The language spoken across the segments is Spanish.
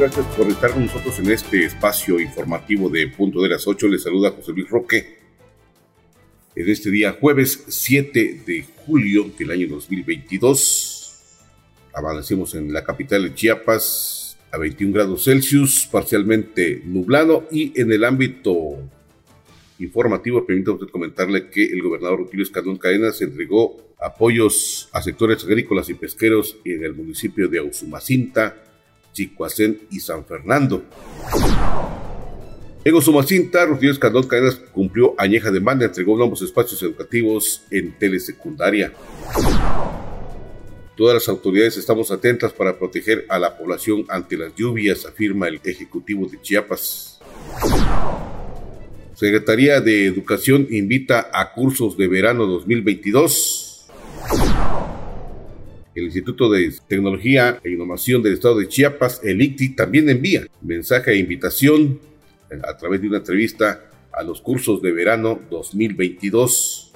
Gracias por estar con nosotros en este espacio informativo de Punto de las 8. Les saluda José Luis Roque. En este día, jueves 7 de julio del año 2022, amanecemos en la capital de Chiapas a 21 grados Celsius, parcialmente nublado y en el ámbito informativo, permítame comentarle que el gobernador Rutilio Escandón Cadenas entregó apoyos a sectores agrícolas y pesqueros en el municipio de Ausumacinta, Chicoacén y San Fernando. En Osumacinta, Rocío Escandón Cadenas cumplió añeja demanda, entregó nuevos espacios educativos en telesecundaria. Todas las autoridades estamos atentas para proteger a la población ante las lluvias, afirma el Ejecutivo de Chiapas. Secretaría de Educación invita a cursos de verano 2022. El Instituto de Tecnología e Innovación del Estado de Chiapas, el ICTI, también envía mensaje de invitación a través de una entrevista a los cursos de verano 2022.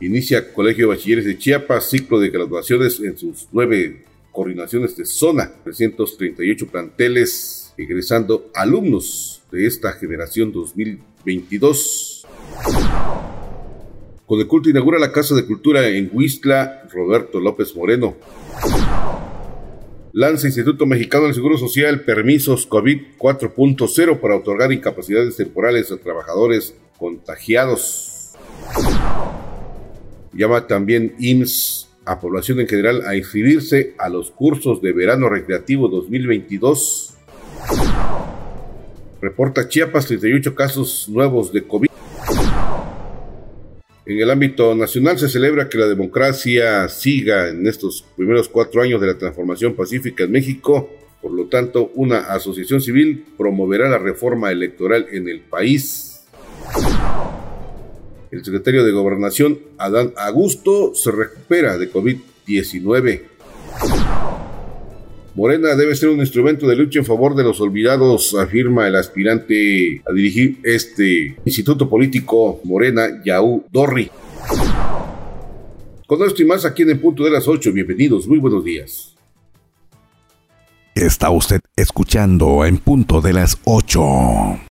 Inicia Colegio de Bachilleres de Chiapas, ciclo de graduaciones en sus nueve coordinaciones de zona, 338 planteles, egresando alumnos de esta generación 2022. Con el culto inaugura la Casa de Cultura en Huistla, Roberto López Moreno. Lanza Instituto Mexicano del Seguro Social permisos COVID 4.0 para otorgar incapacidades temporales a trabajadores contagiados. Llama también IMSS a población en general a inscribirse a los cursos de verano recreativo 2022. Reporta Chiapas 38 casos nuevos de COVID. En el ámbito nacional se celebra que la democracia siga en estos primeros cuatro años de la transformación pacífica en México. Por lo tanto, una asociación civil promoverá la reforma electoral en el país. El secretario de Gobernación, Adán Augusto, se recupera de COVID-19. Morena debe ser un instrumento de lucha en favor de los olvidados, afirma el aspirante a dirigir este instituto político Morena, Yaú Dorri. Con esto y más aquí en el punto de las 8, bienvenidos, muy buenos días. Está usted escuchando en punto de las 8.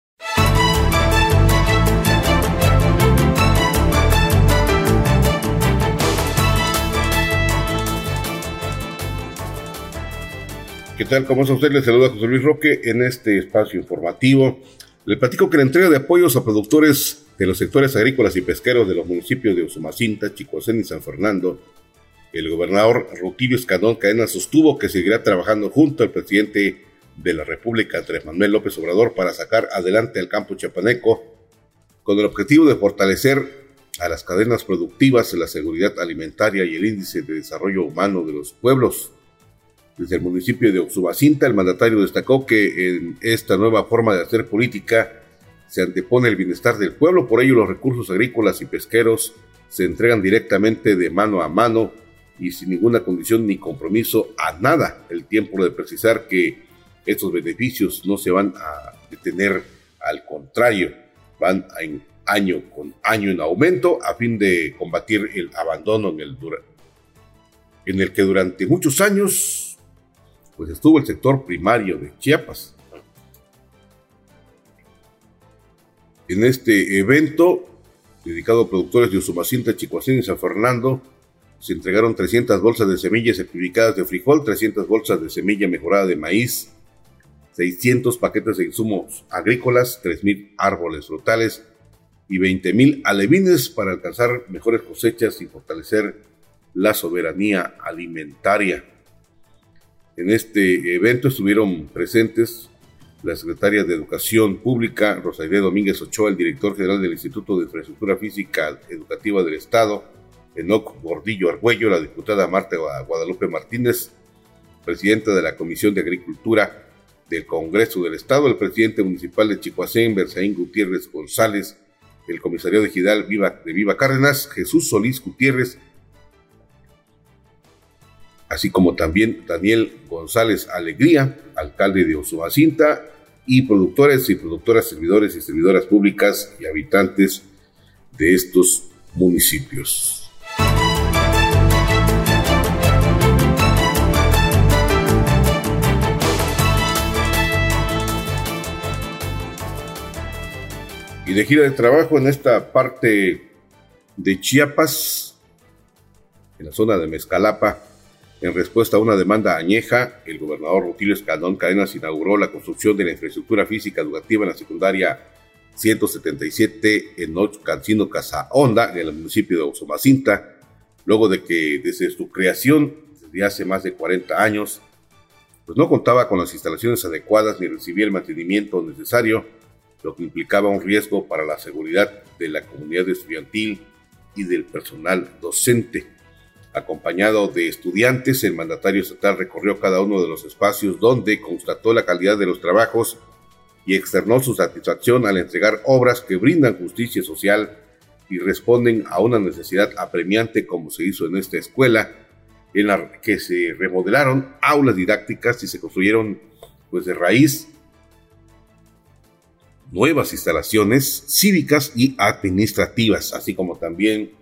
¿Qué tal? ¿Cómo está usted? Le saluda José Luis Roque en este espacio informativo. Le platico que la entrega de apoyos a productores de los sectores agrícolas y pesqueros de los municipios de Usumacinta, Chicoacén y San Fernando, el gobernador Rutilio Escandón Cadena sostuvo que seguirá trabajando junto al presidente de la República, Andrés Manuel López Obrador, para sacar adelante el campo chapaneco con el objetivo de fortalecer a las cadenas productivas, la seguridad alimentaria y el índice de desarrollo humano de los pueblos. Desde el municipio de Oxubacinta, el mandatario destacó que en esta nueva forma de hacer política se antepone el bienestar del pueblo, por ello los recursos agrícolas y pesqueros se entregan directamente de mano a mano y sin ninguna condición ni compromiso a nada. El tiempo de precisar que estos beneficios no se van a detener, al contrario, van en año con año en aumento a fin de combatir el abandono en el, en el que durante muchos años pues estuvo el sector primario de Chiapas. En este evento, dedicado a productores de Usumacinta, Chicoacín y San Fernando, se entregaron 300 bolsas de semillas certificadas de frijol, 300 bolsas de semilla mejorada de maíz, 600 paquetes de insumos agrícolas, 3.000 árboles frutales y 20.000 alevines para alcanzar mejores cosechas y fortalecer la soberanía alimentaria. En este evento estuvieron presentes la secretaria de Educación Pública, Rosaide Domínguez Ochoa, el director general del Instituto de Infraestructura Física Educativa del Estado, Enoc Gordillo Argüello, la diputada Marta Guadalupe Martínez, presidente de la Comisión de Agricultura del Congreso del Estado, el presidente municipal de Chicoacén, Berzaín Gutiérrez González, el comisario de Gidal de Viva Cárdenas, Jesús Solís Gutiérrez, así como también Daniel González Alegría, alcalde de Osumacinta, y productores y productoras, servidores y servidoras públicas y habitantes de estos municipios. Y de gira de trabajo en esta parte de Chiapas, en la zona de Mezcalapa, en respuesta a una demanda añeja, el gobernador Rutilio Escandón Cadenas inauguró la construcción de la infraestructura física educativa en la secundaria 177 en Cancino Casa Honda, en el municipio de Osomacinta, luego de que desde su creación, desde hace más de 40 años, pues no contaba con las instalaciones adecuadas ni recibía el mantenimiento necesario, lo que implicaba un riesgo para la seguridad de la comunidad estudiantil y del personal docente. Acompañado de estudiantes, el mandatario estatal recorrió cada uno de los espacios donde constató la calidad de los trabajos y externó su satisfacción al entregar obras que brindan justicia social y responden a una necesidad apremiante como se hizo en esta escuela, en la que se remodelaron aulas didácticas y se construyeron pues de raíz nuevas instalaciones cívicas y administrativas, así como también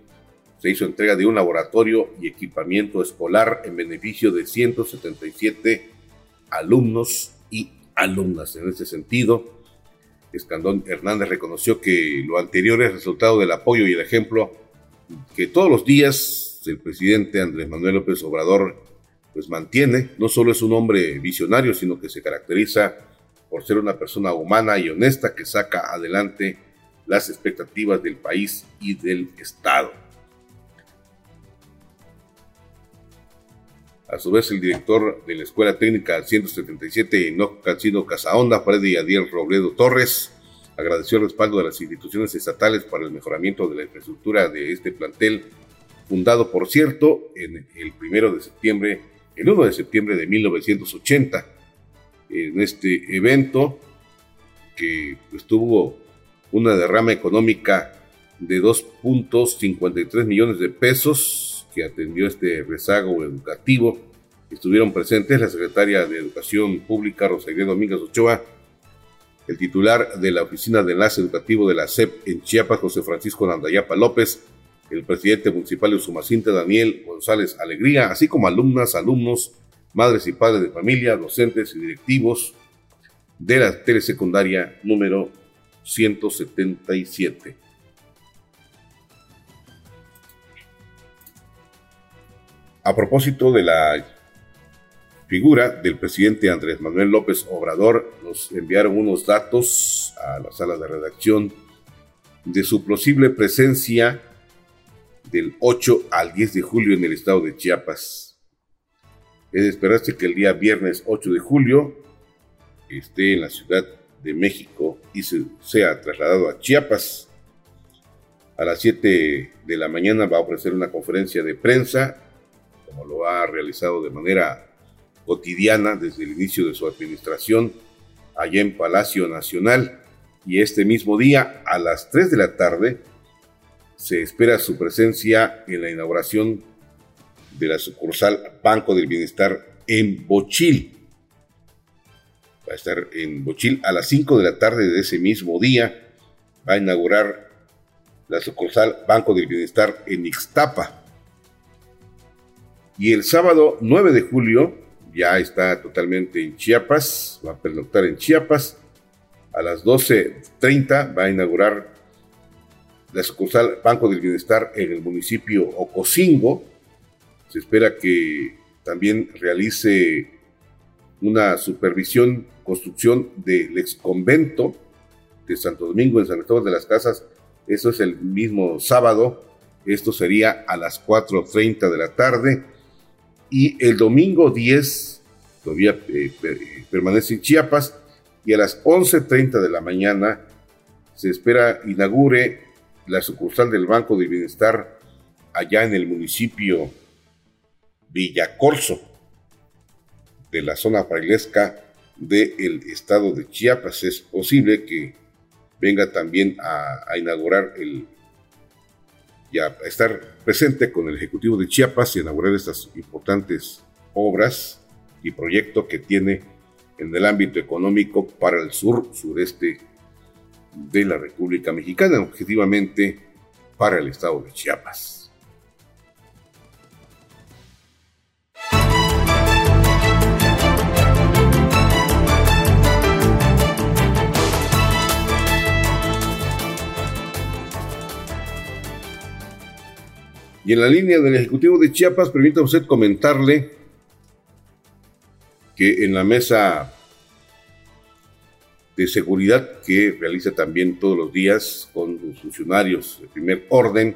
se hizo entrega de un laboratorio y equipamiento escolar en beneficio de 177 alumnos y alumnas. En este sentido, Escandón Hernández reconoció que lo anterior es resultado del apoyo y el ejemplo que todos los días el presidente Andrés Manuel López Obrador pues mantiene. No solo es un hombre visionario, sino que se caracteriza por ser una persona humana y honesta que saca adelante las expectativas del país y del Estado. A su vez, el director de la Escuela Técnica 177 no Cancino Casaonda, Freddy Adiel Robledo Torres, agradeció el respaldo de las instituciones estatales para el mejoramiento de la infraestructura de este plantel, fundado, por cierto, en el primero de septiembre, el 1 de septiembre de 1980. En este evento, que pues, tuvo una derrama económica de 2.53 millones de pesos, que atendió este rezago educativo. Estuvieron presentes la secretaria de Educación Pública, Rosalía Domínguez Ochoa, el titular de la Oficina de Enlace Educativo de la SEP en Chiapas, José Francisco Nandayapa López, el presidente municipal de Sumacinta, Daniel González Alegría, así como alumnas, alumnos, madres y padres de familia, docentes y directivos de la telesecundaria número 177. A propósito de la figura del presidente Andrés Manuel López Obrador, nos enviaron unos datos a la sala de redacción de su posible presencia del 8 al 10 de julio en el estado de Chiapas. Es de esperarse que el día viernes 8 de julio esté en la Ciudad de México y se, sea trasladado a Chiapas. A las 7 de la mañana va a ofrecer una conferencia de prensa como lo ha realizado de manera cotidiana desde el inicio de su administración allá en Palacio Nacional. Y este mismo día, a las 3 de la tarde, se espera su presencia en la inauguración de la sucursal Banco del Bienestar en Bochil. Va a estar en Bochil a las 5 de la tarde de ese mismo día. Va a inaugurar la sucursal Banco del Bienestar en Ixtapa. Y el sábado 9 de julio ya está totalmente en Chiapas, va a pernoctar en Chiapas. A las 12.30 va a inaugurar la sucursal Banco del Bienestar en el municipio Ocosingo. Se espera que también realice una supervisión, construcción del ex convento de Santo Domingo en San Cristóbal de las Casas. Eso es el mismo sábado. Esto sería a las 4.30 de la tarde y el domingo 10 todavía eh, permanece en Chiapas y a las 11.30 de la mañana se espera inaugure la sucursal del Banco de Bienestar allá en el municipio Villacorso. de la zona frailesca del estado de Chiapas. Es posible que venga también a, inaugurar el y a estar presente con el Ejecutivo de Chiapas y inaugurar estas importantes obras y proyectos que tiene en el ámbito económico para el sur, sureste de la República Mexicana, objetivamente para el estado de Chiapas. Y en la línea del Ejecutivo de Chiapas, permita usted comentarle que en la mesa de seguridad que realiza también todos los días con los funcionarios de primer orden,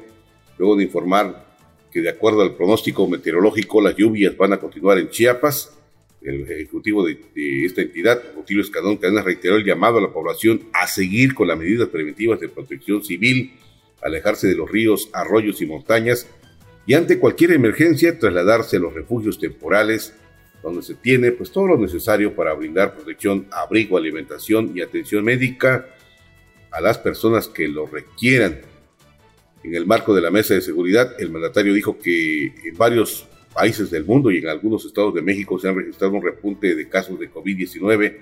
luego de informar que de acuerdo al pronóstico meteorológico las lluvias van a continuar en Chiapas, el ejecutivo de, esta entidad, Rutilio Escadón Cadenas, reiteró el llamado a la población a seguir con las medidas preventivas de protección civil, alejarse de los ríos, arroyos y montañas y ante cualquier emergencia trasladarse a los refugios temporales donde se tiene pues todo lo necesario para brindar protección, abrigo, alimentación y atención médica a las personas que lo requieran. En el marco de la mesa de seguridad, el mandatario dijo que en varios países del mundo y en algunos estados de México se han registrado un repunte de casos de COVID-19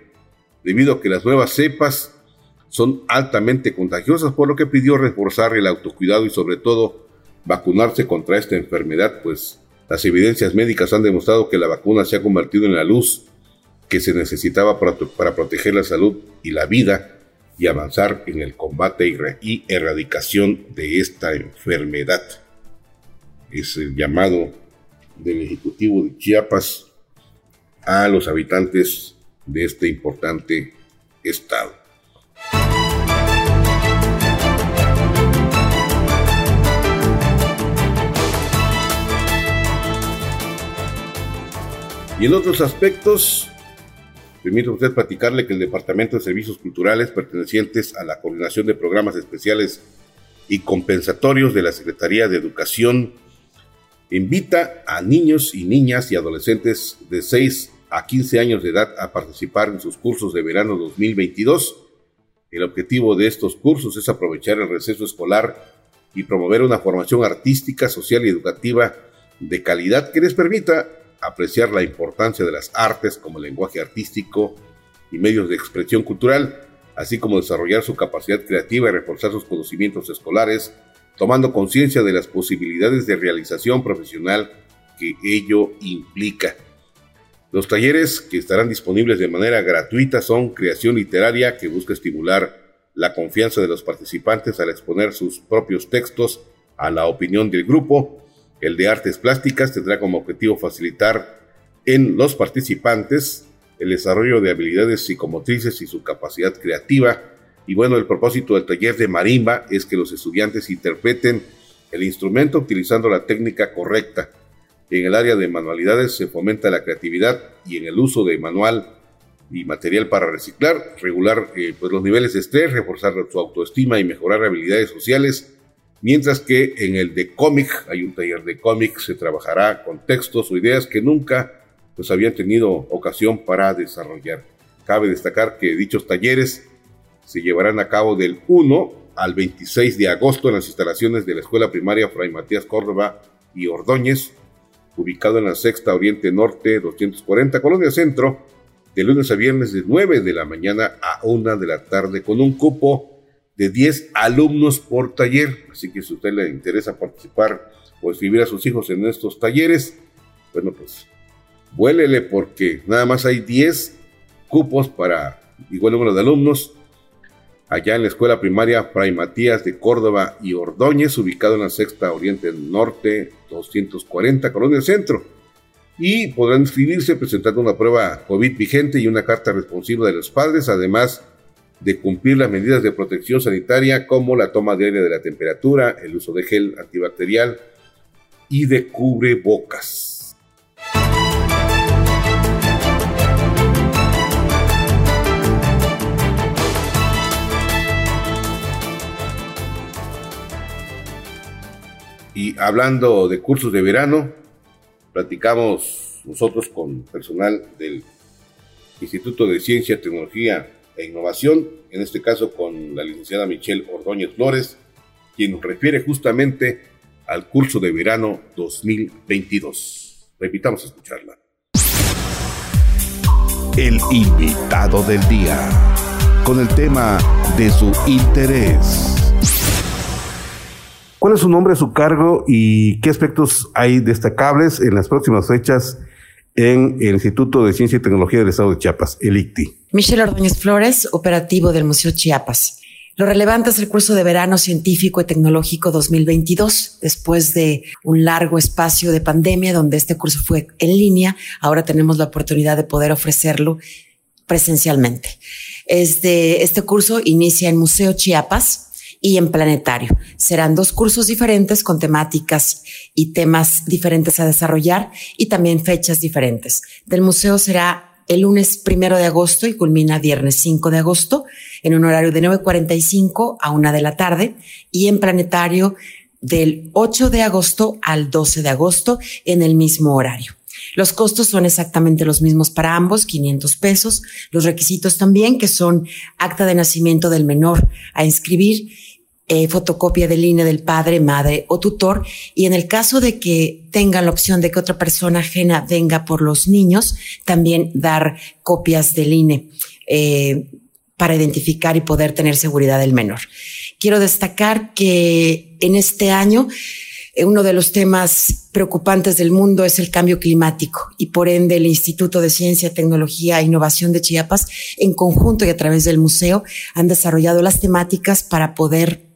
debido a que las nuevas cepas son altamente contagiosas, por lo que pidió reforzar el autocuidado y sobre todo vacunarse contra esta enfermedad, pues las evidencias médicas han demostrado que la vacuna se ha convertido en la luz que se necesitaba para, proteger la salud y la vida y avanzar en el combate y erradicación de esta enfermedad. Es el llamado del Ejecutivo de Chiapas a los habitantes de este importante estado. Y en otros aspectos, permite usted platicarle que el Departamento de Servicios Culturales pertenecientes a la Coordinación de Programas Especiales y Compensatorios de la Secretaría de Educación invita a niños y niñas y adolescentes de 6 a 15 años de edad a participar en sus cursos de verano 2022. El objetivo de estos cursos es aprovechar el receso escolar y promover una formación artística, social y educativa de calidad que les permita apreciar la importancia de las artes como lenguaje artístico y medios de expresión cultural, así como desarrollar su capacidad creativa y reforzar sus conocimientos escolares, tomando conciencia de las posibilidades de realización profesional que ello implica. Los talleres que estarán disponibles de manera gratuita son creación literaria que busca estimular la confianza de los participantes al exponer sus propios textos a la opinión del grupo, el de artes plásticas tendrá como objetivo facilitar en los participantes el desarrollo de habilidades psicomotrices y su capacidad creativa. Y bueno, el propósito del taller de marimba es que los estudiantes interpreten el instrumento utilizando la técnica correcta. En el área de manualidades se fomenta la creatividad y en el uso de manual y material para reciclar, regular eh, pues los niveles de estrés, reforzar su autoestima y mejorar habilidades sociales Mientras que en el de cómic, hay un taller de cómic, se trabajará con textos o ideas que nunca pues, habían tenido ocasión para desarrollar. Cabe destacar que dichos talleres se llevarán a cabo del 1 al 26 de agosto en las instalaciones de la Escuela Primaria Fray Matías Córdoba y Ordóñez, ubicado en la Sexta Oriente Norte 240, Colonia Centro, de lunes a viernes de 9 de la mañana a 1 de la tarde, con un cupo de 10 alumnos por taller. Así que si a usted le interesa participar o escribir a sus hijos en estos talleres, bueno, pues vuélele porque nada más hay 10 cupos para igual número de alumnos allá en la escuela primaria Fray Matías de Córdoba y Ordóñez, ubicado en la Sexta Oriente Norte 240, Colonia Centro. Y podrán inscribirse presentando una prueba COVID vigente y una carta responsiva de los padres, además de cumplir las medidas de protección sanitaria como la toma diaria de la temperatura, el uso de gel antibacterial y de cubrebocas. Y hablando de cursos de verano, platicamos nosotros con personal del Instituto de Ciencia, Tecnología e Innovación, en este caso con la licenciada Michelle Ordóñez Flores, quien nos refiere justamente al curso de verano 2022. Repitamos a escucharla. El invitado del día, con el tema de su interés. ¿Cuál es su nombre, su cargo y qué aspectos hay destacables en las próximas fechas en el Instituto de Ciencia y Tecnología del Estado de Chiapas, el ICTI. Michelle Ordóñez Flores, operativo del Museo Chiapas. Lo relevante es el curso de verano científico y tecnológico 2022. Después de un largo espacio de pandemia donde este curso fue en línea, ahora tenemos la oportunidad de poder ofrecerlo presencialmente. Este, este curso inicia en Museo Chiapas, y en planetario. Serán dos cursos diferentes con temáticas y temas diferentes a desarrollar y también fechas diferentes. Del museo será el lunes primero de agosto y culmina viernes 5 de agosto en un horario de 9.45 a 1 de la tarde y en planetario del 8 de agosto al 12 de agosto en el mismo horario. Los costos son exactamente los mismos para ambos, 500 pesos. Los requisitos también, que son acta de nacimiento del menor a inscribir eh, fotocopia del INE del padre, madre o tutor. Y en el caso de que tengan la opción de que otra persona ajena venga por los niños, también dar copias del INE eh, para identificar y poder tener seguridad del menor. Quiero destacar que en este año eh, uno de los temas preocupantes del mundo es el cambio climático y por ende el Instituto de Ciencia, Tecnología e Innovación de Chiapas, en conjunto y a través del museo, han desarrollado las temáticas para poder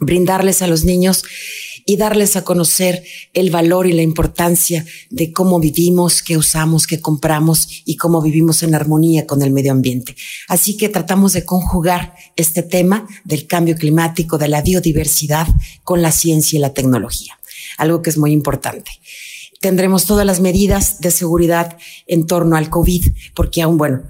brindarles a los niños y darles a conocer el valor y la importancia de cómo vivimos, qué usamos, qué compramos y cómo vivimos en armonía con el medio ambiente. Así que tratamos de conjugar este tema del cambio climático, de la biodiversidad con la ciencia y la tecnología, algo que es muy importante tendremos todas las medidas de seguridad en torno al COVID, porque aún, bueno,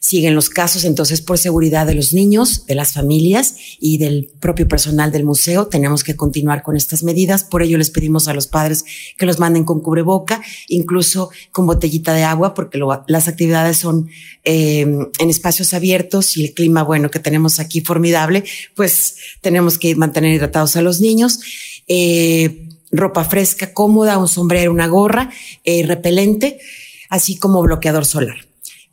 siguen los casos, entonces por seguridad de los niños, de las familias y del propio personal del museo, tenemos que continuar con estas medidas. Por ello les pedimos a los padres que los manden con cubreboca, incluso con botellita de agua, porque las actividades son eh, en espacios abiertos y el clima, bueno, que tenemos aquí formidable, pues tenemos que mantener hidratados a los niños. Eh, ropa fresca, cómoda, un sombrero, una gorra, eh, repelente, así como bloqueador solar.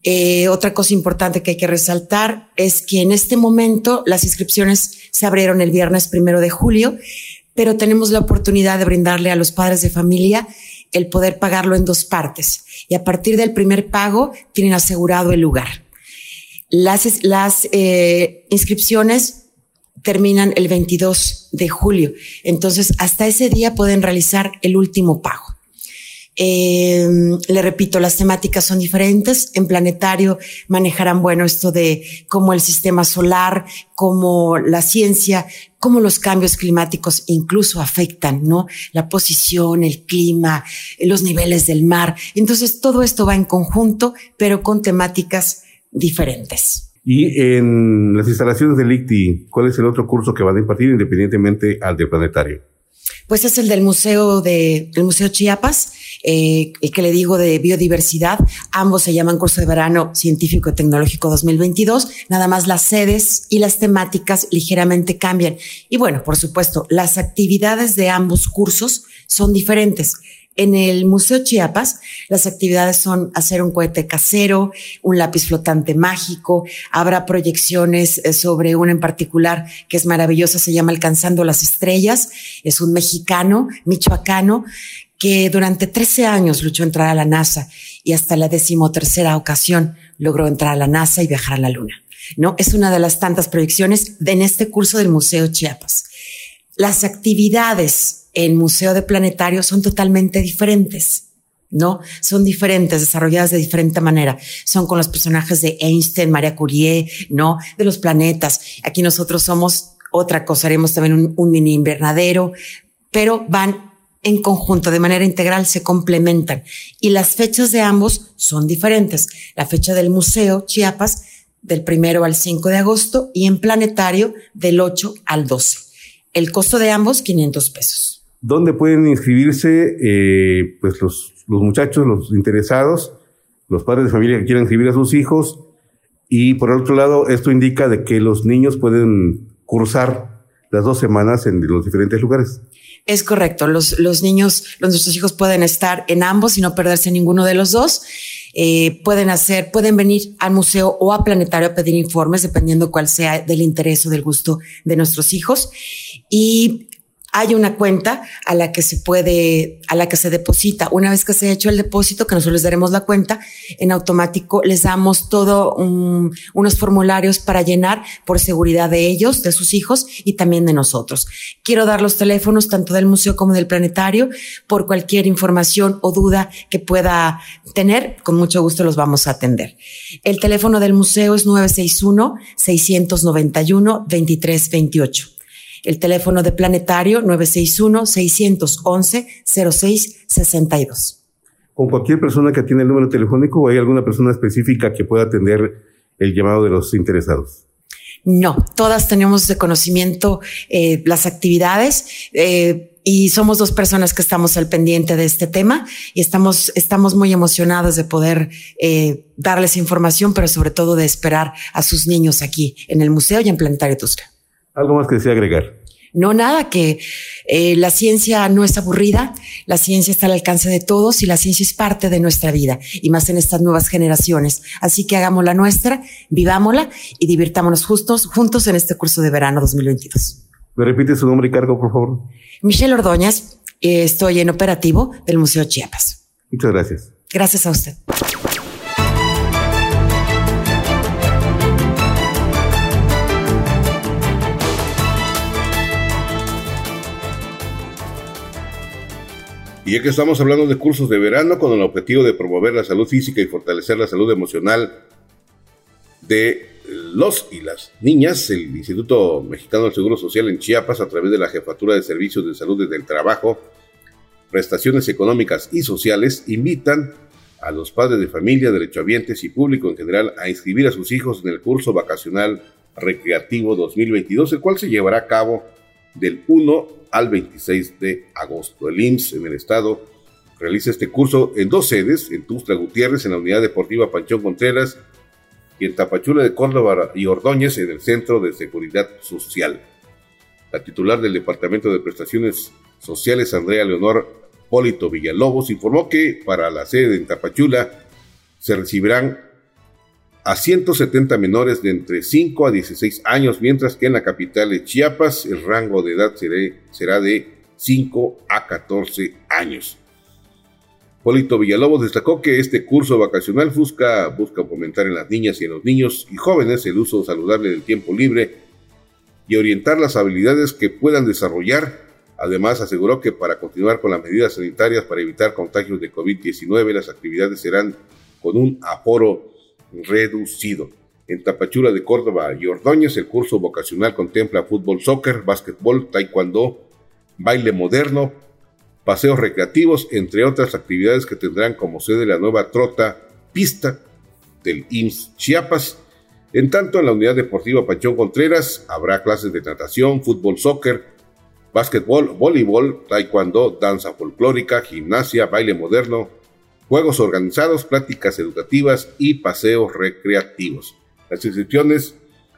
Eh, otra cosa importante que hay que resaltar es que en este momento las inscripciones se abrieron el viernes primero de julio, pero tenemos la oportunidad de brindarle a los padres de familia el poder pagarlo en dos partes. Y a partir del primer pago tienen asegurado el lugar. Las, eh, inscripciones terminan el 22 de julio. Entonces, hasta ese día pueden realizar el último pago. Eh, le repito, las temáticas son diferentes. En planetario manejarán, bueno, esto de cómo el sistema solar, cómo la ciencia, cómo los cambios climáticos incluso afectan, ¿no? La posición, el clima, los niveles del mar. Entonces, todo esto va en conjunto, pero con temáticas diferentes. Y en las instalaciones del ICTI, ¿cuál es el otro curso que van a impartir independientemente al del planetario? Pues es el del Museo de, del Museo Chiapas, eh, el que le digo de biodiversidad. Ambos se llaman curso de verano científico y tecnológico 2022. Nada más las sedes y las temáticas ligeramente cambian. Y bueno, por supuesto, las actividades de ambos cursos son diferentes. En el Museo Chiapas, las actividades son hacer un cohete casero, un lápiz flotante mágico, habrá proyecciones eh, sobre una en particular que es maravillosa, se llama Alcanzando las Estrellas, es un mexicano, michoacano, que durante 13 años luchó entrar a la NASA y hasta la decimotercera ocasión logró entrar a la NASA y viajar a la Luna. ¿no? Es una de las tantas proyecciones en este curso del Museo Chiapas. Las actividades en Museo de Planetario son totalmente diferentes. ¿no? Son diferentes, desarrolladas de diferente manera. Son con los personajes de Einstein, María Curie, ¿no? De los planetas. Aquí nosotros somos otra cosa, haremos también un, mini invernadero, pero van en conjunto, de manera integral, se complementan. Y las fechas de ambos son diferentes. La fecha del Museo Chiapas, del primero al 5 de agosto, y en Planetario, del 8 al 12. El costo de ambos, 500 pesos. ¿Dónde pueden inscribirse eh, pues los, los muchachos, los interesados, los padres de familia que quieran inscribir a sus hijos. Y por otro lado, esto indica de que los niños pueden cursar las dos semanas en los diferentes lugares. Es correcto. Los, los niños, nuestros hijos pueden estar en ambos y no perderse ninguno de los dos. Eh, pueden hacer, pueden venir al museo o a planetario a pedir informes, dependiendo cuál sea del interés o del gusto de nuestros hijos. Y hay una cuenta a la que se puede, a la que se deposita. Una vez que se ha hecho el depósito, que nosotros les daremos la cuenta, en automático les damos todo unos formularios para llenar por seguridad de ellos, de sus hijos y también de nosotros. Quiero dar los teléfonos tanto del museo como del planetario por cualquier información o duda que pueda tener. Con mucho gusto los vamos a atender. El teléfono del museo es 961 691 2328 el teléfono de Planetario 961-611-0662. ¿Con cualquier persona que tiene el número telefónico o hay alguna persona específica que pueda atender el llamado de los interesados? No, todas tenemos de conocimiento eh, las actividades. Eh, y somos dos personas que estamos al pendiente de este tema y estamos, estamos muy emocionados de poder eh, darles información, pero sobre todo de esperar a sus niños aquí en el museo y en Planetario Tusca. ¿Algo más que desea agregar? No, nada, que eh, la ciencia no es aburrida, la ciencia está al alcance de todos y la ciencia es parte de nuestra vida y más en estas nuevas generaciones. Así que hagamos la nuestra, vivámosla y divirtámonos justos, juntos en este curso de verano 2022. ¿Me repite su nombre y cargo, por favor? Michelle Ordóñez, eh, estoy en operativo del Museo Chiapas. Muchas gracias. Gracias a usted. Y ya que estamos hablando de cursos de verano con el objetivo de promover la salud física y fortalecer la salud emocional de los y las niñas, el Instituto Mexicano del Seguro Social en Chiapas, a través de la Jefatura de Servicios de Salud desde Trabajo, Prestaciones Económicas y Sociales, invitan a los padres de familia, derechohabientes y público en general a inscribir a sus hijos en el curso vacacional recreativo 2022, el cual se llevará a cabo del 1 al 26 de agosto. El IMSS en el estado realiza este curso en dos sedes, en Tuxtla Gutiérrez, en la Unidad Deportiva Panchón Contreras, y en Tapachula de Córdoba y Ordóñez, en el Centro de Seguridad Social. La titular del Departamento de Prestaciones Sociales, Andrea Leonor Polito Villalobos, informó que para la sede en Tapachula se recibirán a 170 menores de entre 5 a 16 años, mientras que en la capital de Chiapas el rango de edad será de 5 a 14 años. Polito Villalobos destacó que este curso vacacional busca, busca fomentar en las niñas y en los niños y jóvenes el uso saludable del tiempo libre y orientar las habilidades que puedan desarrollar. Además, aseguró que para continuar con las medidas sanitarias para evitar contagios de COVID-19, las actividades serán con un aforo reducido. En Tapachula de Córdoba y Ordóñez, el curso vocacional contempla fútbol, soccer, básquetbol, taekwondo, baile moderno, paseos recreativos, entre otras actividades que tendrán como sede la nueva trota pista del IMSS Chiapas. En tanto, en la unidad deportiva Panchón Contreras habrá clases de natación, fútbol, soccer, básquetbol, voleibol, taekwondo, danza folclórica, gimnasia, baile moderno, juegos organizados, prácticas educativas y paseos recreativos. Las inscripciones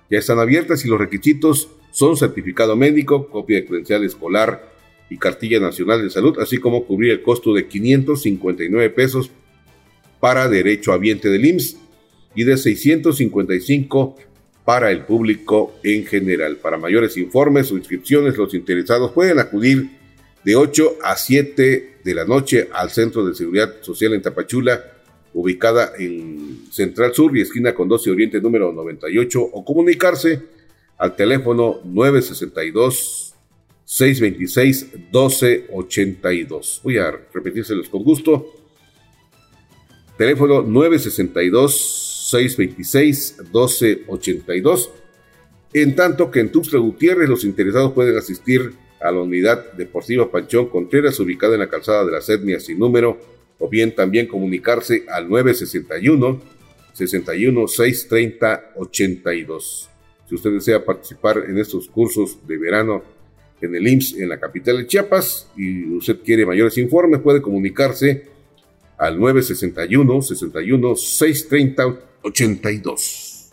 ya están abiertas y los requisitos son certificado médico, copia de credencial escolar y cartilla nacional de salud, así como cubrir el costo de 559 pesos para derecho habiente del IMSS y de 655 para el público en general. Para mayores informes o inscripciones, los interesados pueden acudir de 8 a 7 de la noche al Centro de Seguridad Social en Tapachula, ubicada en Central Sur y esquina con 12 Oriente número 98, o comunicarse al teléfono 962 626 1282. Voy a repetírselos con gusto. Teléfono 962 626 1282. En tanto que en Tuxtla Gutiérrez los interesados pueden asistir a la unidad deportiva Panchón Contreras, ubicada en la calzada de las etnias sin número, o bien también comunicarse al 961 61 630 82. Si usted desea participar en estos cursos de verano en el IMSS en la capital de Chiapas y usted quiere mayores informes, puede comunicarse al 961 61 630 82.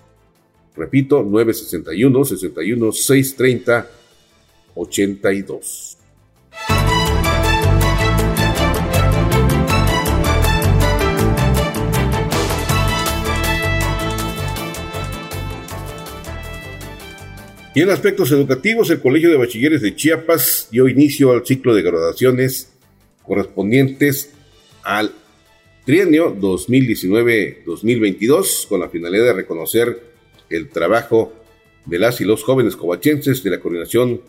Repito, 961 61 630 82. Y en aspectos educativos, el Colegio de Bachilleres de Chiapas dio inicio al ciclo de graduaciones correspondientes al trienio 2019-2022 con la finalidad de reconocer el trabajo de las y los jóvenes covachenses de la coordinación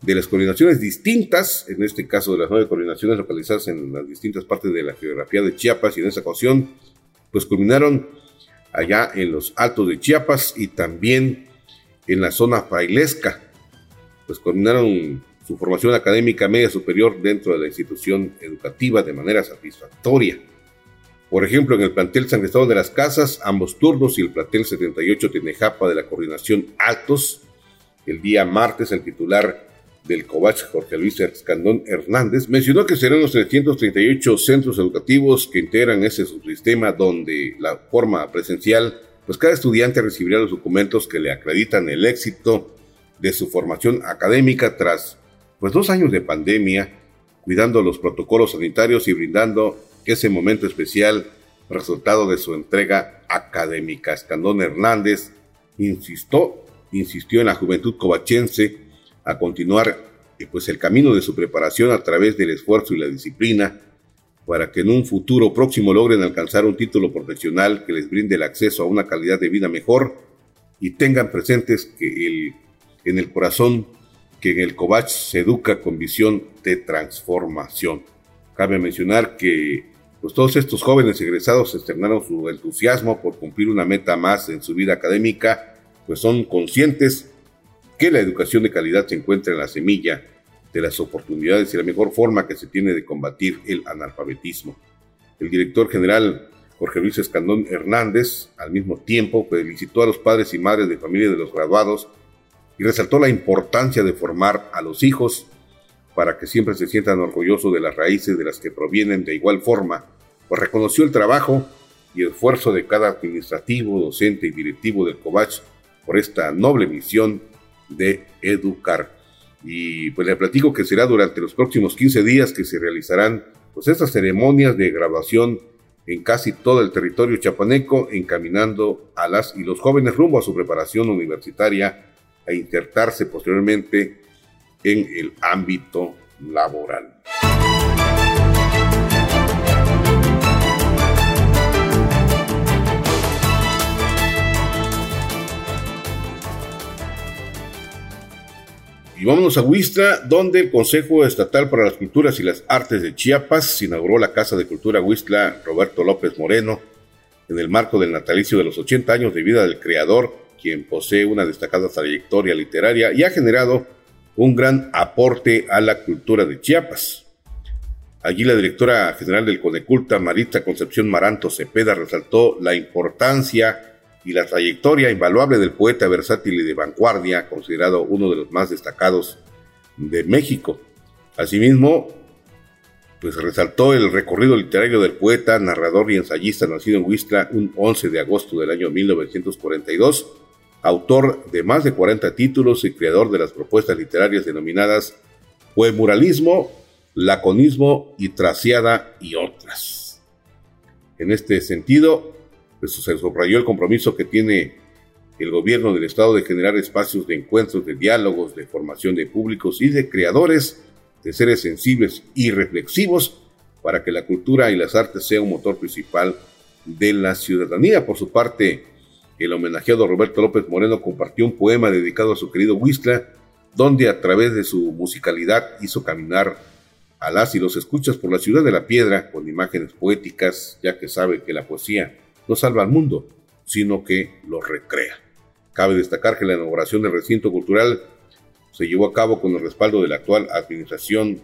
de las coordinaciones distintas, en este caso de las nueve coordinaciones localizadas en las distintas partes de la geografía de Chiapas y en esa ocasión pues culminaron allá en los altos de Chiapas y también en la zona frailesca, pues coordinaron su formación académica media superior dentro de la institución educativa de manera satisfactoria. Por ejemplo, en el plantel San Cristóbal de las Casas, ambos turnos y el plantel 78 Tinejapa de la coordinación Altos, el día martes el titular del COVACH, Jorge Luis Escandón Hernández, mencionó que serán los 338 centros educativos que integran ese subsistema donde la forma presencial pues cada estudiante recibirá los documentos que le acreditan el éxito de su formación académica tras pues dos años de pandemia, cuidando los protocolos sanitarios y brindando ese momento especial resultado de su entrega académica. Escandón Hernández insistió, insistió en la juventud covachense a continuar pues el camino de su preparación a través del esfuerzo y la disciplina para que en un futuro próximo logren alcanzar un título profesional que les brinde el acceso a una calidad de vida mejor y tengan presentes que el, en el corazón que en el COVACH se educa con visión de transformación. Cabe mencionar que pues, todos estos jóvenes egresados externaron su entusiasmo por cumplir una meta más en su vida académica, pues son conscientes que la educación de calidad se encuentra en la semilla de las oportunidades y la mejor forma que se tiene de combatir el analfabetismo. El director general Jorge Luis Escandón Hernández, al mismo tiempo, felicitó a los padres y madres de familia de los graduados y resaltó la importancia de formar a los hijos para que siempre se sientan orgullosos de las raíces de las que provienen de igual forma, pues reconoció el trabajo y esfuerzo de cada administrativo, docente y directivo del COVACH por esta noble misión de educar. Y pues le platico que será durante los próximos 15 días que se realizarán pues estas ceremonias de graduación en casi todo el territorio chapaneco, encaminando a las y los jóvenes rumbo a su preparación universitaria e insertarse posteriormente en el ámbito laboral. Y vámonos a Huistla, donde el Consejo Estatal para las Culturas y las Artes de Chiapas inauguró la Casa de Cultura Huistla Roberto López Moreno en el marco del natalicio de los 80 años de vida del creador, quien posee una destacada trayectoria literaria y ha generado un gran aporte a la cultura de Chiapas. Allí la directora general del Coneculta, Marita Concepción Maranto Cepeda, resaltó la importancia y la trayectoria invaluable del poeta versátil y de vanguardia, considerado uno de los más destacados de México. Asimismo, pues resaltó el recorrido literario del poeta, narrador y ensayista nacido en Huistla un 11 de agosto del año 1942, autor de más de 40 títulos y creador de las propuestas literarias denominadas Muralismo, Laconismo y Traciada y otras. En este sentido, pues, se subrayó el compromiso que tiene el gobierno del Estado de generar espacios de encuentros, de diálogos, de formación de públicos y de creadores, de seres sensibles y reflexivos, para que la cultura y las artes sea un motor principal de la ciudadanía. Por su parte, el homenajeado Roberto López Moreno compartió un poema dedicado a su querido Huistla, donde a través de su musicalidad hizo caminar a las y los escuchas por la ciudad de la piedra con imágenes poéticas, ya que sabe que la poesía no salva al mundo, sino que lo recrea. Cabe destacar que la inauguración del recinto cultural se llevó a cabo con el respaldo de la actual administración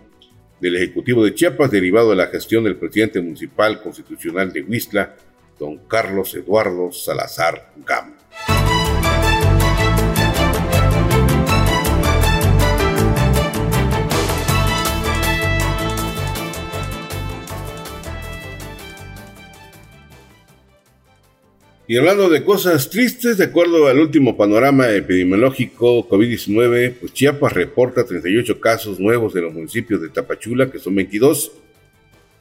del Ejecutivo de Chiapas, derivado de la gestión del presidente municipal constitucional de Huistla, don Carlos Eduardo Salazar Gam. Y hablando de cosas tristes, de acuerdo al último panorama epidemiológico COVID-19, pues Chiapas reporta 38 casos nuevos en los municipios de Tapachula, que son 22,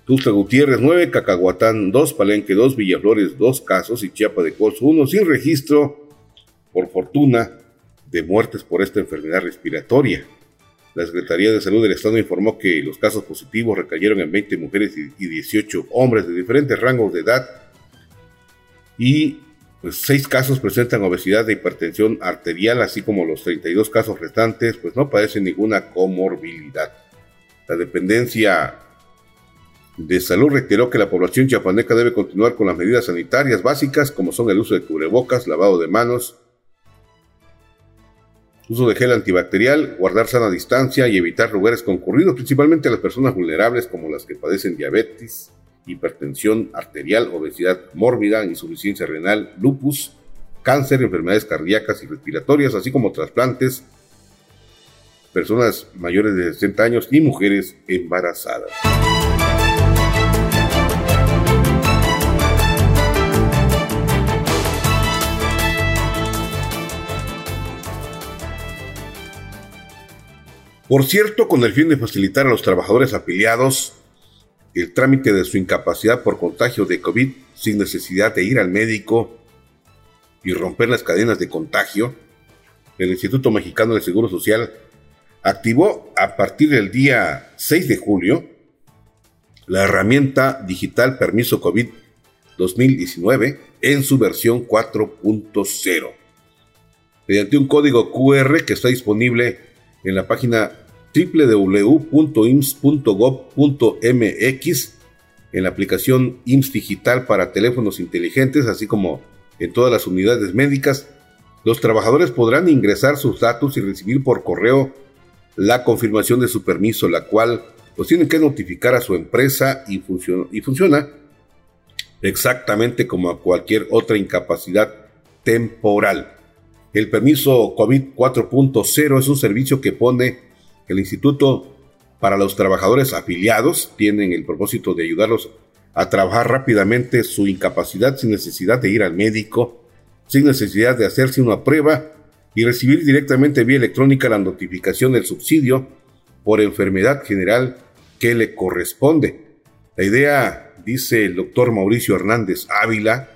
Tuxtla Gutiérrez 9, Cacahuatán 2, Palenque 2, Villaflores 2 casos y Chiapas de Corzo 1, sin registro, por fortuna, de muertes por esta enfermedad respiratoria. La Secretaría de Salud del Estado informó que los casos positivos recayeron en 20 mujeres y 18 hombres de diferentes rangos de edad y pues, seis casos presentan obesidad e hipertensión arterial, así como los 32 casos restantes pues no padecen ninguna comorbilidad. La dependencia de salud reiteró que la población chiapaneca debe continuar con las medidas sanitarias básicas como son el uso de cubrebocas, lavado de manos, uso de gel antibacterial, guardar sana distancia y evitar lugares concurridos, principalmente a las personas vulnerables como las que padecen diabetes, hipertensión arterial, obesidad mórbida, insuficiencia renal, lupus, cáncer, enfermedades cardíacas y respiratorias, así como trasplantes, personas mayores de 60 años y mujeres embarazadas. Por cierto, con el fin de facilitar a los trabajadores afiliados el trámite de su incapacidad por contagio de COVID sin necesidad de ir al médico y romper las cadenas de contagio, el Instituto Mexicano de Seguro Social activó a partir del día 6 de julio la herramienta digital Permiso COVID 2019 en su versión 4.0. Mediante un código QR que está disponible en la página www.ims.gov.mx, en la aplicación IMSS Digital para teléfonos inteligentes, así como en todas las unidades médicas, los trabajadores podrán ingresar sus datos y recibir por correo la confirmación de su permiso, la cual los tienen que notificar a su empresa y, funciona, y funciona exactamente como a cualquier otra incapacidad temporal. El permiso COVID 4.0 es un servicio que pone el Instituto para los Trabajadores Afiliados tienen el propósito de ayudarlos a trabajar rápidamente su incapacidad sin necesidad de ir al médico, sin necesidad de hacerse una prueba y recibir directamente vía electrónica la notificación del subsidio por enfermedad general que le corresponde. La idea, dice el doctor Mauricio Hernández Ávila,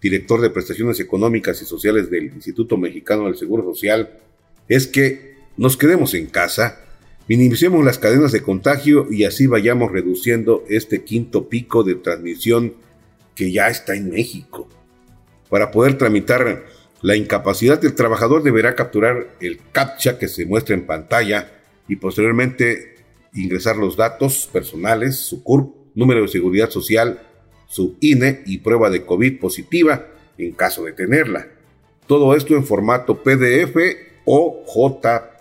director de prestaciones económicas y sociales del Instituto Mexicano del Seguro Social, es que nos quedemos en casa, minimicemos las cadenas de contagio y así vayamos reduciendo este quinto pico de transmisión que ya está en México. Para poder tramitar la incapacidad del trabajador deberá capturar el CAPTCHA que se muestra en pantalla y posteriormente ingresar los datos personales, su CURP, número de seguridad social, su INE y prueba de COVID positiva en caso de tenerla. Todo esto en formato PDF o JPG.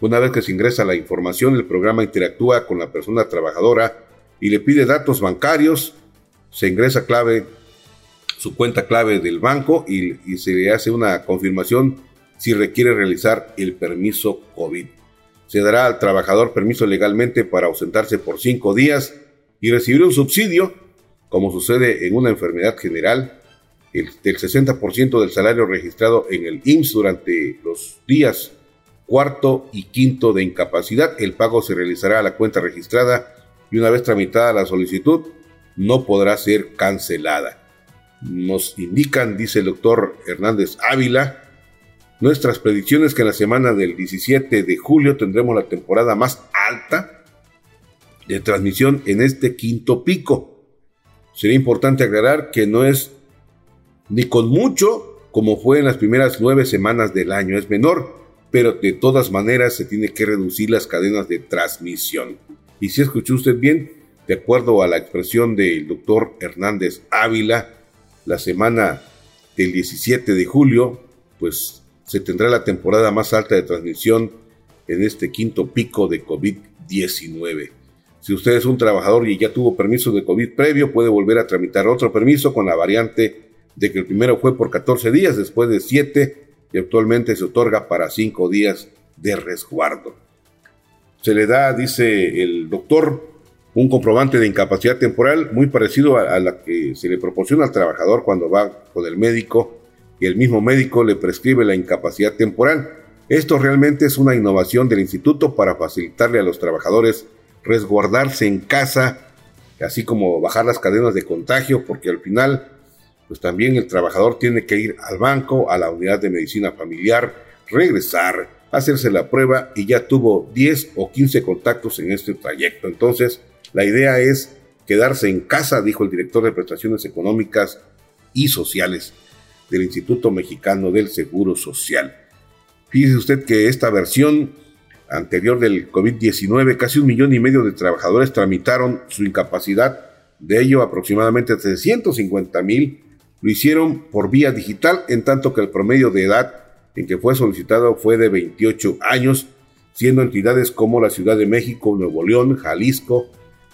Una vez que se ingresa la información, el programa interactúa con la persona trabajadora y le pide datos bancarios, se ingresa clave, su cuenta clave del banco y, y se le hace una confirmación si requiere realizar el permiso COVID. Se dará al trabajador permiso legalmente para ausentarse por cinco días y recibir un subsidio, como sucede en una enfermedad general, el, del 60% del salario registrado en el IMSS durante los días cuarto y quinto de incapacidad. El pago se realizará a la cuenta registrada y una vez tramitada la solicitud no podrá ser cancelada. Nos indican, dice el doctor Hernández Ávila, nuestras predicciones que en la semana del 17 de julio tendremos la temporada más alta de transmisión en este quinto pico. Sería importante aclarar que no es ni con mucho como fue en las primeras nueve semanas del año, es menor, pero de todas maneras se tiene que reducir las cadenas de transmisión. Y si escuchó usted bien, de acuerdo a la expresión del doctor Hernández Ávila, la semana del 17 de julio, pues se tendrá la temporada más alta de transmisión en este quinto pico de COVID-19. Si usted es un trabajador y ya tuvo permiso de COVID previo, puede volver a tramitar otro permiso con la variante de que el primero fue por 14 días, después de 7 y actualmente se otorga para cinco días de resguardo. Se le da, dice el doctor, un comprobante de incapacidad temporal muy parecido a, la que se le proporciona al trabajador cuando va con el médico y el mismo médico le prescribe la incapacidad temporal. Esto realmente es una innovación del instituto para facilitarle a los trabajadores resguardarse en casa, así como bajar las cadenas de contagio, porque al final, pues también el trabajador tiene que ir al banco, a la unidad de medicina familiar, regresar, hacerse la prueba y ya tuvo 10 o 15 contactos en este trayecto. Entonces, la idea es quedarse en casa, dijo el director de prestaciones económicas y sociales del Instituto Mexicano del Seguro Social. Fíjese usted que esta versión anterior del COVID-19, casi un millón y medio de trabajadores tramitaron su incapacidad, de ello aproximadamente 350 mil lo hicieron por vía digital, en tanto que el promedio de edad en que fue solicitado fue de 28 años, siendo entidades como la Ciudad de México, Nuevo León, Jalisco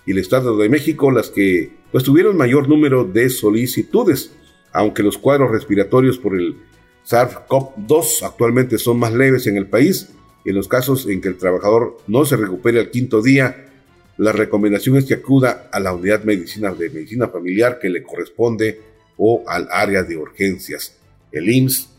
y el Estado de México las que pues, tuvieron mayor número de solicitudes, aunque los cuadros respiratorios por el SARS-CoV-2 actualmente son más leves en el país, en los casos en que el trabajador no se recupere al quinto día, la recomendación es que acuda a la unidad medicina de medicina familiar que le corresponde o al área de urgencias. El IMSS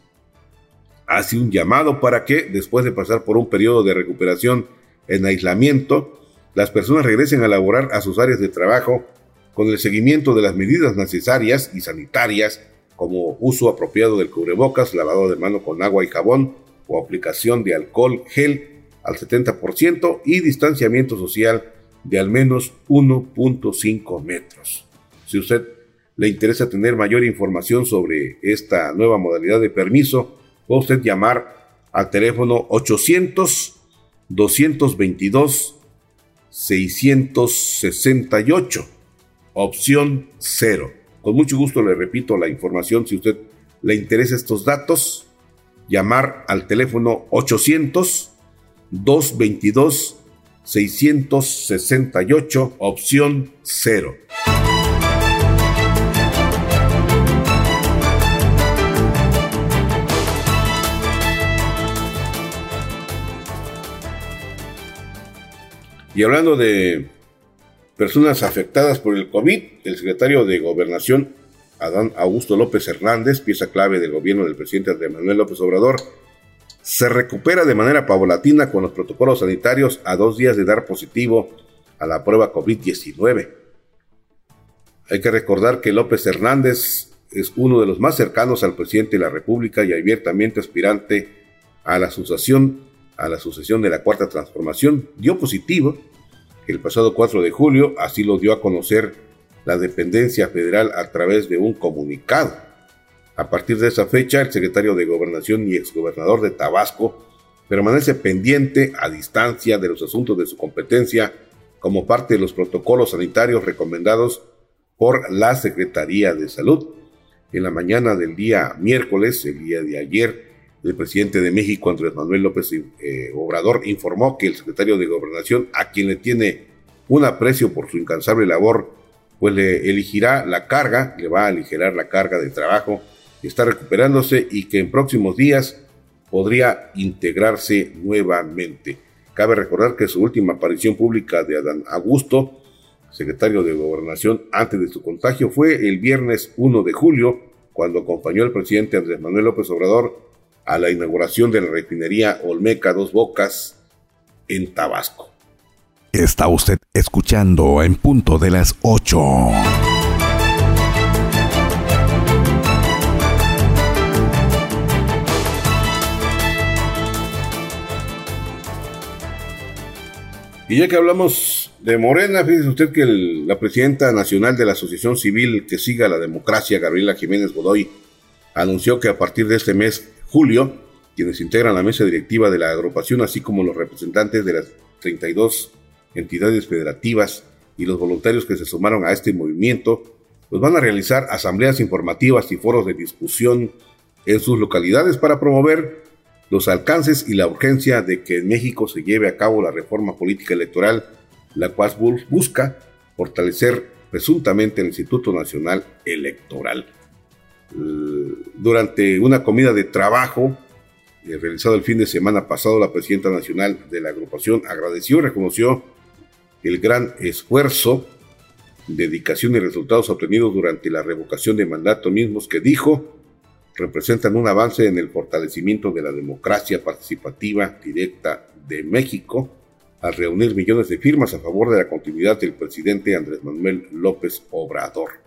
hace un llamado para que, después de pasar por un periodo de recuperación en aislamiento, las personas regresen a laborar a sus áreas de trabajo con el seguimiento de las medidas necesarias y sanitarias como uso apropiado del cubrebocas, lavado de mano con agua y jabón, o aplicación de alcohol gel al 70% y distanciamiento social de al menos 1.5 metros. Si usted le interesa tener mayor información sobre esta nueva modalidad de permiso, puede usted llamar al teléfono 800 222 668, opción 0. Con mucho gusto le repito la información si usted le interesa estos datos llamar al teléfono 800 222 668 opción 0. Y hablando de personas afectadas por el COVID, el secretario de Gobernación Adán Augusto López Hernández, pieza clave del gobierno del presidente Andrés Manuel López Obrador, se recupera de manera paulatina con los protocolos sanitarios a dos días de dar positivo a la prueba COVID-19. Hay que recordar que López Hernández es uno de los más cercanos al presidente de la República y abiertamente aspirante a la sucesión, a la sucesión de la Cuarta Transformación. Dio positivo el pasado 4 de julio, así lo dio a conocer la dependencia federal a través de un comunicado. A partir de esa fecha, el secretario de Gobernación y exgobernador de Tabasco permanece pendiente a distancia de los asuntos de su competencia como parte de los protocolos sanitarios recomendados por la Secretaría de Salud. En la mañana del día miércoles, el día de ayer, el presidente de México, Andrés Manuel López eh, Obrador, informó que el secretario de Gobernación, a quien le tiene un aprecio por su incansable labor pues le elegirá la carga, le va a aligerar la carga de trabajo, está recuperándose y que en próximos días podría integrarse nuevamente. Cabe recordar que su última aparición pública de Adán Augusto, secretario de Gobernación antes de su contagio, fue el viernes 1 de julio, cuando acompañó al presidente Andrés Manuel López Obrador a la inauguración de la refinería Olmeca Dos Bocas en Tabasco. Está usted escuchando en punto de las 8. Y ya que hablamos de Morena, fíjese usted que la presidenta nacional de la Asociación Civil que siga la democracia, Gabriela Jiménez Godoy, anunció que a partir de este mes, julio, quienes integran la mesa directiva de la agrupación, así como los representantes de las 32 entidades federativas y los voluntarios que se sumaron a este movimiento, pues van a realizar asambleas informativas y foros de discusión en sus localidades para promover los alcances y la urgencia de que en México se lleve a cabo la reforma política electoral, la cual busca fortalecer presuntamente el Instituto Nacional Electoral. Durante una comida de trabajo eh, realizado el fin de semana pasado, la presidenta nacional de la agrupación agradeció y reconoció el gran esfuerzo, dedicación y resultados obtenidos durante la revocación de mandato mismos que dijo representan un avance en el fortalecimiento de la democracia participativa directa de México al reunir millones de firmas a favor de la continuidad del presidente Andrés Manuel López Obrador.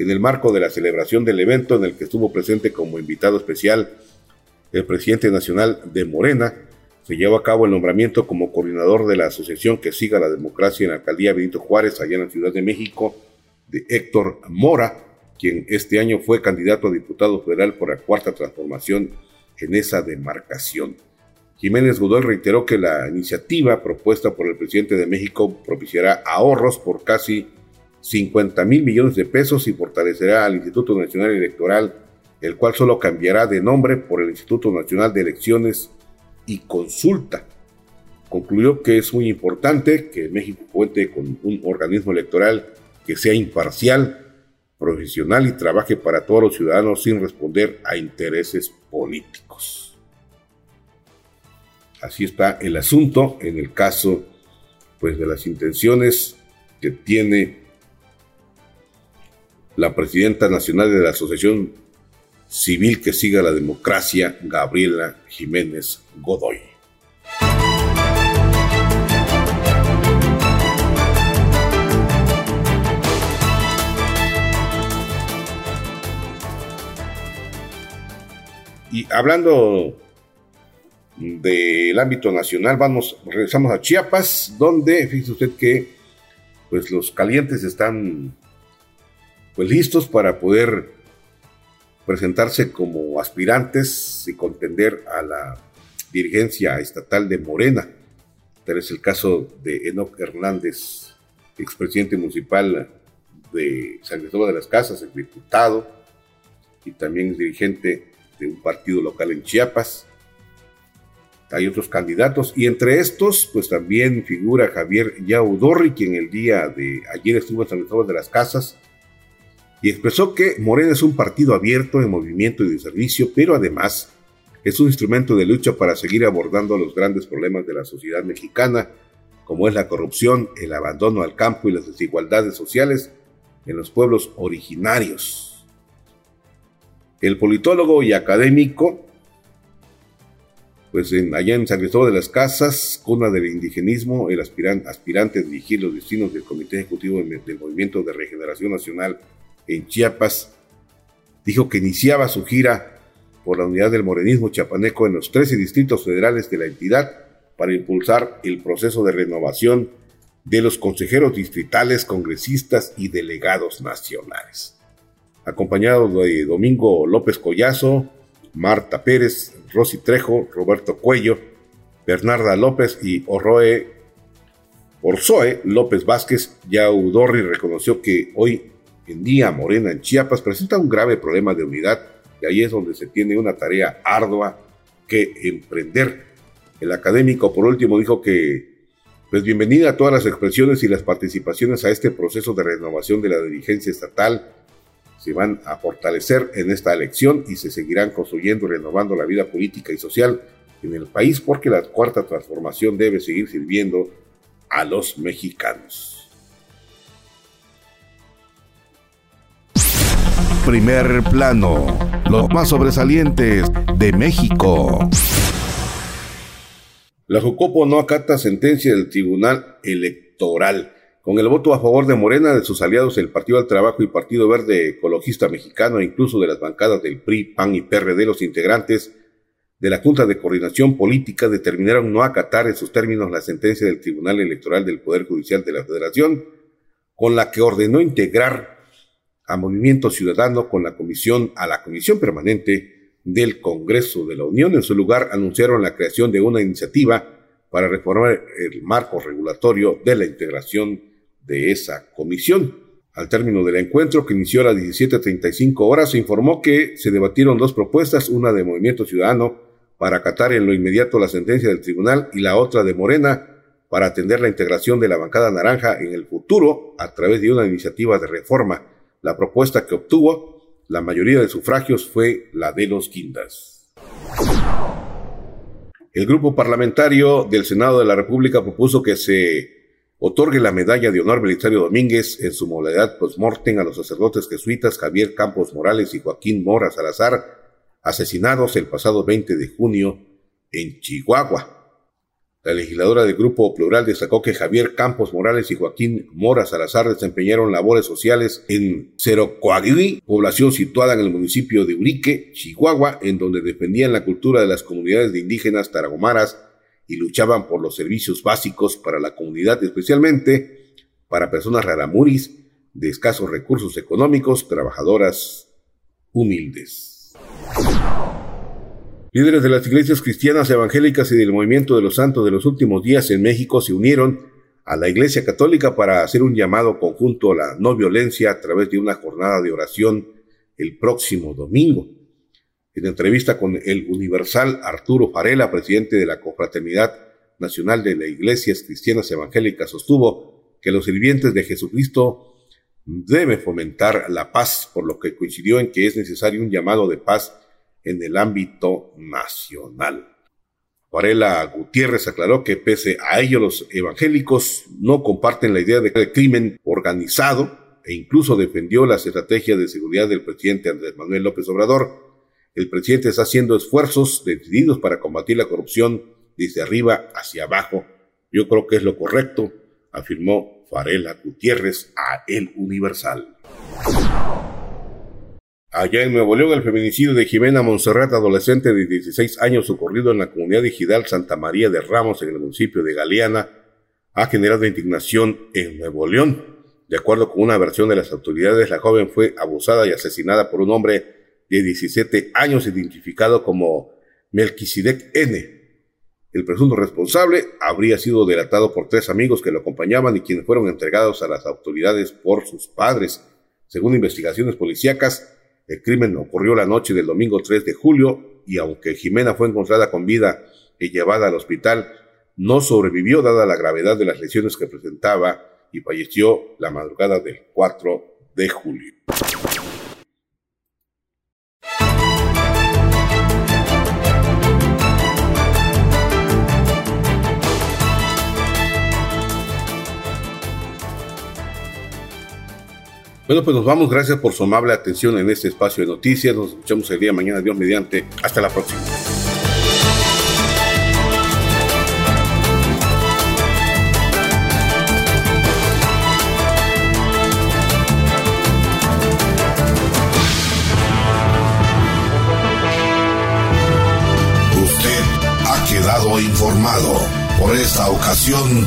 En el marco de la celebración del evento en el que estuvo presente como invitado especial el presidente nacional de Morena, se llevó a cabo el nombramiento como coordinador de la asociación que siga la democracia en la alcaldía Benito Juárez, allá en la Ciudad de México, de Héctor Mora, quien este año fue candidato a diputado federal por la cuarta transformación en esa demarcación. Jiménez Godoy reiteró que la iniciativa propuesta por el presidente de México propiciará ahorros por casi 50 mil millones de pesos y fortalecerá al Instituto Nacional Electoral, el cual solo cambiará de nombre por el Instituto Nacional de Elecciones y Consulta. Concluyó que es muy importante que México cuente con un organismo electoral que sea imparcial, profesional y trabaje para todos los ciudadanos sin responder a intereses políticos. Así está el asunto en el caso pues de las intenciones que tiene la presidenta nacional de la Asociación Civil que siga la democracia, Gabriela Jiménez Godoy. Y hablando del ámbito nacional, vamos, regresamos a Chiapas, donde fíjese usted que pues los calientes están pues listos para poder presentarse como aspirantes y contender a la dirigencia estatal de Morena. Tal es el caso de Enoch Hernández, expresidente municipal de San Cristóbal de las Casas, el diputado y también dirigente de un partido local en Chiapas. Hay otros candidatos y entre estos, pues también figura Javier Yaudorri, quien el día de ayer estuvo en San Cristóbal de las Casas y expresó que Morena es un partido abierto en movimiento y de servicio, pero además es un instrumento de lucha para seguir abordando los grandes problemas de la sociedad mexicana, como es la corrupción, el abandono al campo y las desigualdades sociales en los pueblos originarios. El politólogo y académico, pues allá en San Cristóbal de las Casas, cuna del indigenismo, el aspirante, aspirante a dirigir los destinos del Comité Ejecutivo del Movimiento de Regeneración Nacional en Chiapas, dijo que iniciaba su gira por la unidad del morenismo chiapaneco en los 13 distritos federales de la entidad para impulsar el proceso de renovación de los consejeros distritales, congresistas y delegados nacionales. Acompañado de Domingo López Collazo, Marta Pérez, Rosy Trejo, Roberto Cuello, Bernarda López y Orroe Orzoe López Vázquez, Yaudorri reconoció que hoy en día Morena en Chiapas presenta un grave problema de unidad y ahí es donde se tiene una tarea ardua que emprender. El académico, por último, dijo que, pues bienvenida a todas las expresiones y las participaciones a este proceso de renovación de la dirigencia estatal. Se van a fortalecer en esta elección y se seguirán construyendo y renovando la vida política y social en el país porque la cuarta transformación debe seguir sirviendo a los mexicanos. Primer plano, los más sobresalientes de México. La Jocopo no acata sentencia del Tribunal Electoral. Con el voto a favor de Morena, de sus aliados el Partido del Trabajo y Partido Verde Ecologista Mexicano, e incluso de las bancadas del PRI, PAN y PRD, los integrantes de la Junta de Coordinación Política determinaron no acatar en sus términos la sentencia del Tribunal Electoral del Poder Judicial de la Federación, con la que ordenó integrar a Movimiento Ciudadano con la comisión a la Comisión Permanente del Congreso de la Unión. En su lugar anunciaron la creación de una iniciativa para reformar el marco regulatorio de la integración de esa comisión. Al término del encuentro, que inició a las 17.35 horas, se informó que se debatieron dos propuestas, una de Movimiento Ciudadano para acatar en lo inmediato la sentencia del tribunal y la otra de Morena para atender la integración de la bancada naranja en el futuro a través de una iniciativa de reforma la propuesta que obtuvo la mayoría de sufragios fue la de los Quintas. El grupo parlamentario del Senado de la República propuso que se otorgue la medalla de honor Belisario Domínguez en su modalidad post-mortem a los sacerdotes jesuitas Javier Campos Morales y Joaquín Mora Salazar, asesinados el pasado 20 de junio en Chihuahua. La legisladora del Grupo Plural destacó que Javier Campos Morales y Joaquín Mora Salazar desempeñaron labores sociales en Cerocoagui, población situada en el municipio de Urique, Chihuahua, en donde defendían la cultura de las comunidades de indígenas taragomaras y luchaban por los servicios básicos para la comunidad, especialmente para personas raramuris de escasos recursos económicos, trabajadoras humildes. Líderes de las iglesias cristianas evangélicas y del movimiento de los santos de los últimos días en México se unieron a la Iglesia Católica para hacer un llamado conjunto a la no violencia a través de una jornada de oración el próximo domingo. En entrevista con el Universal, Arturo Farela, presidente de la Confraternidad Nacional de las Iglesias Cristianas Evangélicas, sostuvo que los sirvientes de Jesucristo deben fomentar la paz, por lo que coincidió en que es necesario un llamado de paz en el ámbito nacional. Varela Gutiérrez aclaró que pese a ello los evangélicos no comparten la idea de crimen organizado e incluso defendió las estrategias de seguridad del presidente Andrés Manuel López Obrador. El presidente está haciendo esfuerzos decididos para combatir la corrupción desde arriba hacia abajo. Yo creo que es lo correcto, afirmó Varela Gutiérrez a El Universal. Allá en Nuevo León, el feminicidio de Jimena Monserrat, adolescente de 16 años ocurrido en la comunidad digital Santa María de Ramos, en el municipio de Galeana, ha generado indignación en Nuevo León. De acuerdo con una versión de las autoridades, la joven fue abusada y asesinada por un hombre de 17 años identificado como Melquisedec N. El presunto responsable habría sido delatado por tres amigos que lo acompañaban y quienes fueron entregados a las autoridades por sus padres. Según investigaciones policíacas, el crimen ocurrió la noche del domingo 3 de julio y aunque Jimena fue encontrada con vida y llevada al hospital, no sobrevivió dada la gravedad de las lesiones que presentaba y falleció la madrugada del 4 de julio. Bueno, pues nos vamos. Gracias por su amable atención en este espacio de noticias. Nos escuchamos el día de mañana, Dios mediante. Hasta la próxima. Usted ha quedado informado. Por esta ocasión